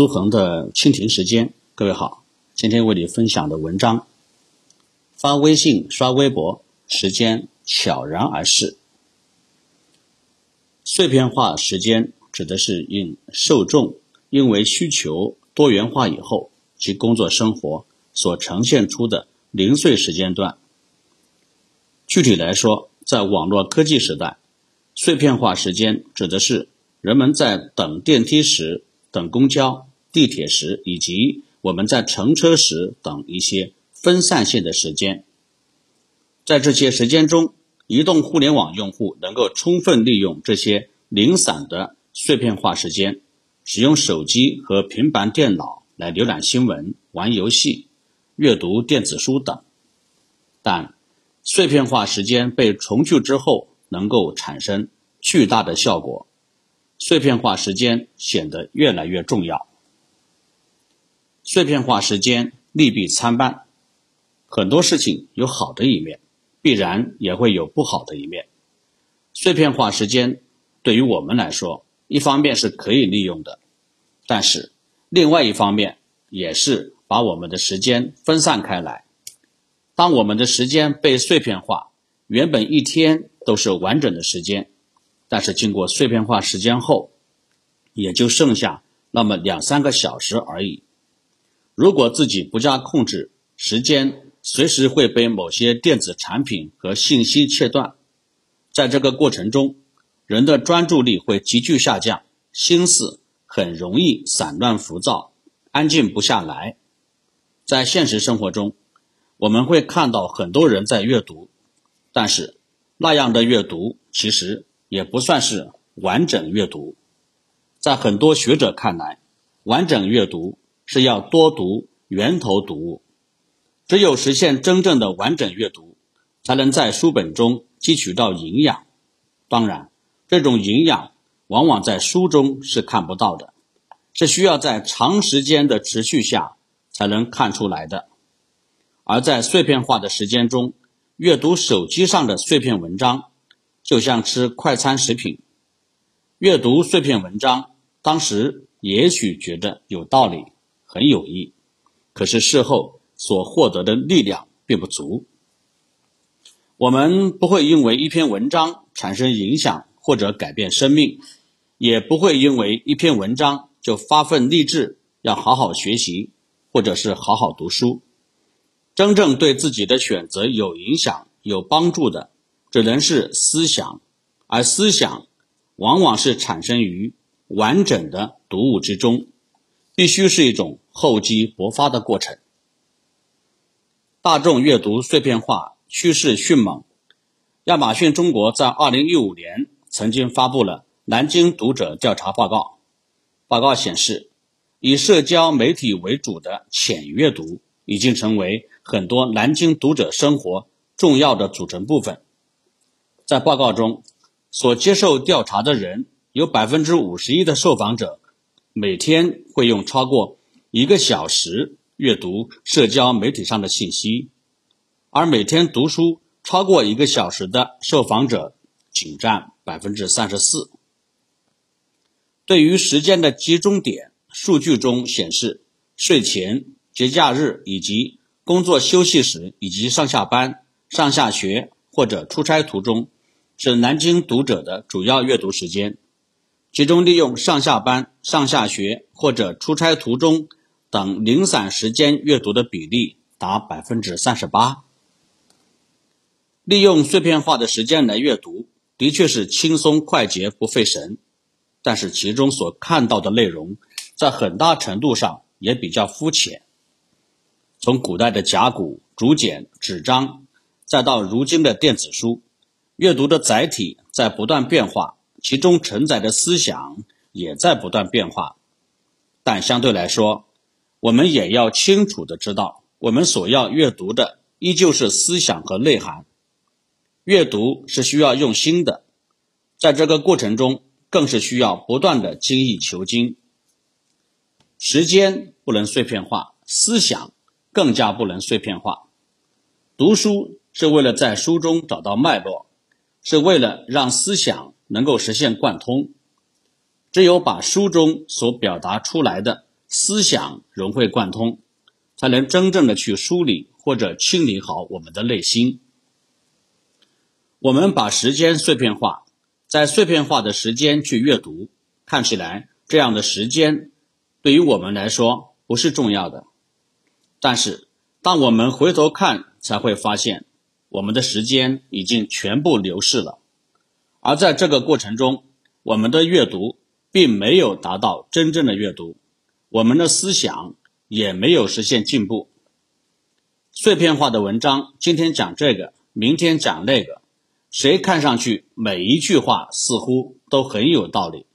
苏恒的蜻蜓时间，各位好，今天为你分享的文章：发微信、刷微博，时间悄然而逝。碎片化时间指的是因受众因为需求多元化以后，其工作生活所呈现出的零碎时间段。具体来说，在网络科技时代，碎片化时间指的是人们在等电梯时。等公交、地铁时，以及我们在乘车时等一些分散性的时间，在这些时间中，移动互联网用户能够充分利用这些零散的碎片化时间，使用手机和平板电脑来浏览新闻、玩游戏、阅读电子书等。但碎片化时间被重聚之后，能够产生巨大的效果。碎片化时间显得越来越重要。碎片化时间利弊参半，很多事情有好的一面，必然也会有不好的一面。碎片化时间对于我们来说，一方面是可以利用的，但是另外一方面也是把我们的时间分散开来。当我们的时间被碎片化，原本一天都是完整的时间。但是经过碎片化时间后，也就剩下那么两三个小时而已。如果自己不加控制，时间随时会被某些电子产品和信息切断。在这个过程中，人的专注力会急剧下降，心思很容易散乱浮躁，安静不下来。在现实生活中，我们会看到很多人在阅读，但是那样的阅读其实。也不算是完整阅读，在很多学者看来，完整阅读是要多读源头读物，只有实现真正的完整阅读，才能在书本中汲取到营养。当然，这种营养往往在书中是看不到的，是需要在长时间的持续下才能看出来的。而在碎片化的时间中，阅读手机上的碎片文章。就像吃快餐食品，阅读碎片文章，当时也许觉得有道理，很有益，可是事后所获得的力量并不足。我们不会因为一篇文章产生影响或者改变生命，也不会因为一篇文章就发奋励志要好好学习，或者是好好读书。真正对自己的选择有影响、有帮助的。只能是思想，而思想往往是产生于完整的读物之中，必须是一种厚积薄发的过程。大众阅读碎片化趋势迅猛，亚马逊中国在二零一五年曾经发布了南京读者调查报告。报告显示，以社交媒体为主的浅阅读已经成为很多南京读者生活重要的组成部分。在报告中，所接受调查的人有百分之五十一的受访者每天会用超过一个小时阅读社交媒体上的信息，而每天读书超过一个小时的受访者仅占百分之三十四。对于时间的集中点，数据中显示，睡前、节假日以及工作休息时，以及上下班、上下学或者出差途中。是南京读者的主要阅读时间，其中利用上下班、上下学或者出差途中等零散时间阅读的比例达百分之三十八。利用碎片化的时间来阅读，的确是轻松快捷不费神，但是其中所看到的内容，在很大程度上也比较肤浅。从古代的甲骨、竹简、纸张，再到如今的电子书。阅读的载体在不断变化，其中承载的思想也在不断变化。但相对来说，我们也要清楚的知道，我们所要阅读的依旧是思想和内涵。阅读是需要用心的，在这个过程中，更是需要不断的精益求精。时间不能碎片化，思想更加不能碎片化。读书是为了在书中找到脉络。是为了让思想能够实现贯通，只有把书中所表达出来的思想融会贯通，才能真正的去梳理或者清理好我们的内心。我们把时间碎片化，在碎片化的时间去阅读，看起来这样的时间对于我们来说不是重要的。但是，当我们回头看，才会发现我们的时间已经全部流逝了。而在这个过程中，我们的阅读并没有达到真正的阅读，我们的思想也没有实现进步。碎片化的文章，今天讲这个，明天讲那个，谁看上去每一句话似乎都很有道理，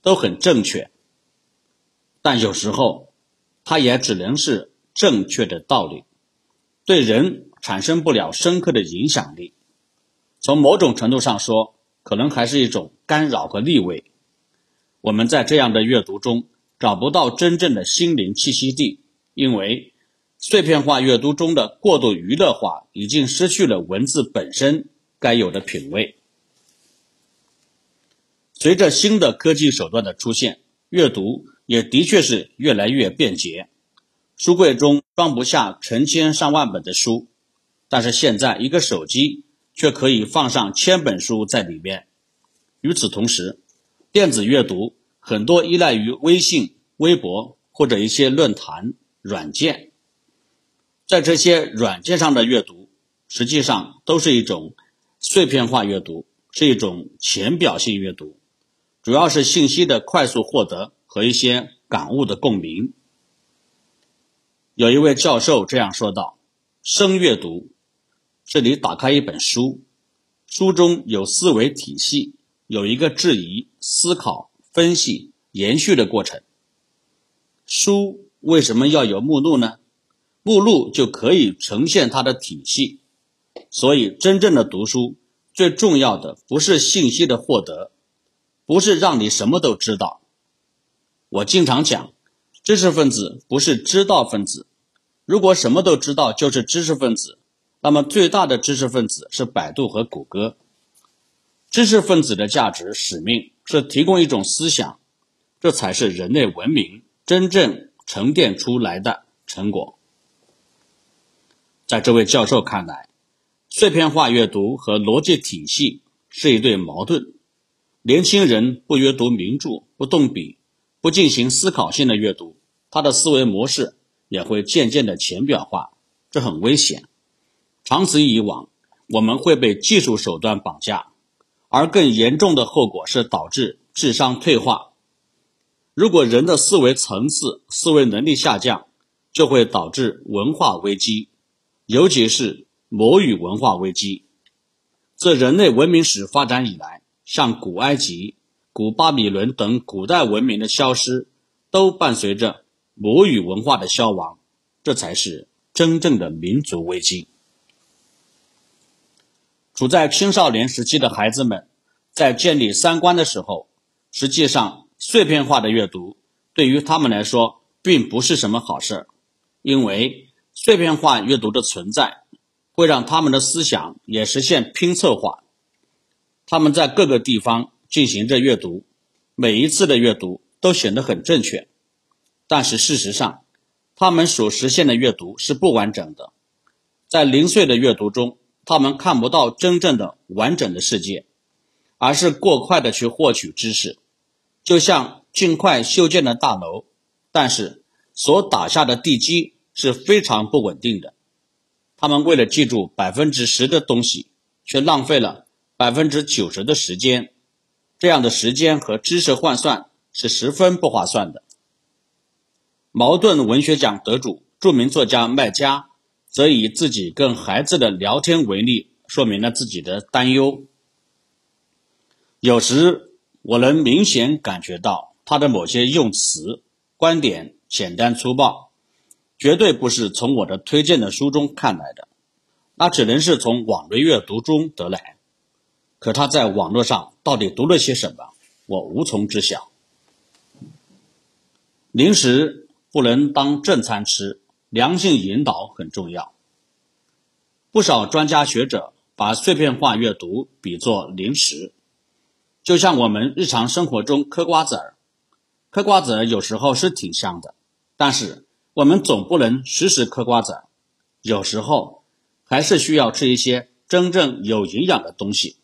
都很正确，但有时候它也只能是正确的道理，对人产生不了深刻的影响力。从某种程度上说，可能还是一种干扰和逆位。我们在这样的阅读中找不到真正的心灵栖息地，因为碎片化阅读中的过度娱乐化已经失去了文字本身该有的品味。随着新的科技手段的出现，阅读也的确是越来越便捷，书柜中装不下成千上万本的书，但是现在一个手机。却可以放上千本书在里面。与此同时，电子阅读很多依赖于微信、微博或者一些论坛软件。在这些软件上的阅读，实际上都是一种碎片化阅读，是一种浅表性阅读，主要是信息的快速获得和一些感悟的共鸣。有一位教授这样说道：“深阅读。”这里打开一本书，书中有思维体系，有一个质疑、思考、分析、延续的过程。书为什么要有目录呢？目录就可以呈现它的体系。所以，真正的读书最重要的不是信息的获得，不是让你什么都知道。我经常讲，知识分子不是知道分子。如果什么都知道就是知识分子。那么，最大的知识分子是百度和谷歌。知识分子的价值使命是提供一种思想，这才是人类文明真正沉淀出来的成果。在这位教授看来，碎片化阅读和逻辑体系是一对矛盾。年轻人不阅读名著，不动笔，不进行思考性的阅读，他的思维模式也会渐渐的浅表化，这很危险。长此以往，我们会被技术手段绑架，而更严重的后果是导致智商退化。如果人的思维层次、思维能力下降，就会导致文化危机，尤其是魔语文化危机。自人类文明史发展以来，像古埃及、古巴比伦等古代文明的消失，都伴随着魔语文化的消亡，这才是真正的民族危机。处在青少年时期的孩子们，在建立三观的时候，实际上碎片化的阅读对于他们来说并不是什么好事儿，因为碎片化阅读的存在会让他们的思想也实现拼凑化。他们在各个地方进行着阅读，每一次的阅读都显得很正确，但是事实上，他们所实现的阅读是不完整的，在零碎的阅读中。他们看不到真正的完整的世界，而是过快的去获取知识，就像尽快修建的大楼，但是所打下的地基是非常不稳定的。他们为了记住百分之十的东西，却浪费了百分之九十的时间，这样的时间和知识换算是十分不划算的。茅盾文学奖得主、著名作家麦家。则以自己跟孩子的聊天为例，说明了自己的担忧。有时我能明显感觉到他的某些用词、观点简单粗暴，绝对不是从我的推荐的书中看来的，那只能是从网络阅读中得来。可他在网络上到底读了些什么，我无从知晓。零食不能当正餐吃。良性引导很重要。不少专家学者把碎片化阅读比作零食，就像我们日常生活中嗑瓜子儿，嗑瓜子儿有时候是挺香的，但是我们总不能时时嗑瓜子儿，有时候还是需要吃一些真正有营养的东西。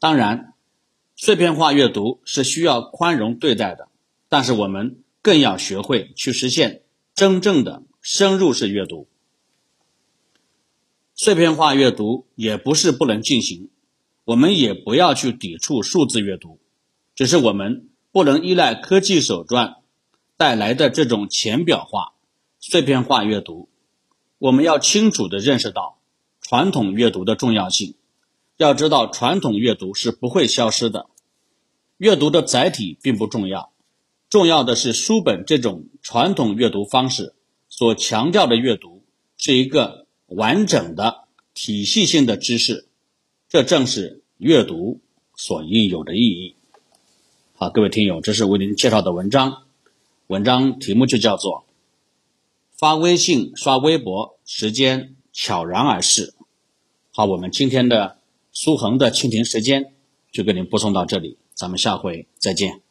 当然，碎片化阅读是需要宽容对待的，但是我们更要学会去实现真正的深入式阅读。碎片化阅读也不是不能进行，我们也不要去抵触数字阅读，只是我们不能依赖科技手段带来的这种浅表化、碎片化阅读。我们要清楚地认识到传统阅读的重要性。要知道，传统阅读是不会消失的。阅读的载体并不重要，重要的是书本这种传统阅读方式所强调的阅读是一个。完整的体系性的知识，这正是阅读所应有的意义。好，各位听友，这是为您介绍的文章，文章题目就叫做“发微信、刷微博，时间悄然而逝”。好，我们今天的苏恒的蜻蜓时间就给您播送到这里，咱们下回再见。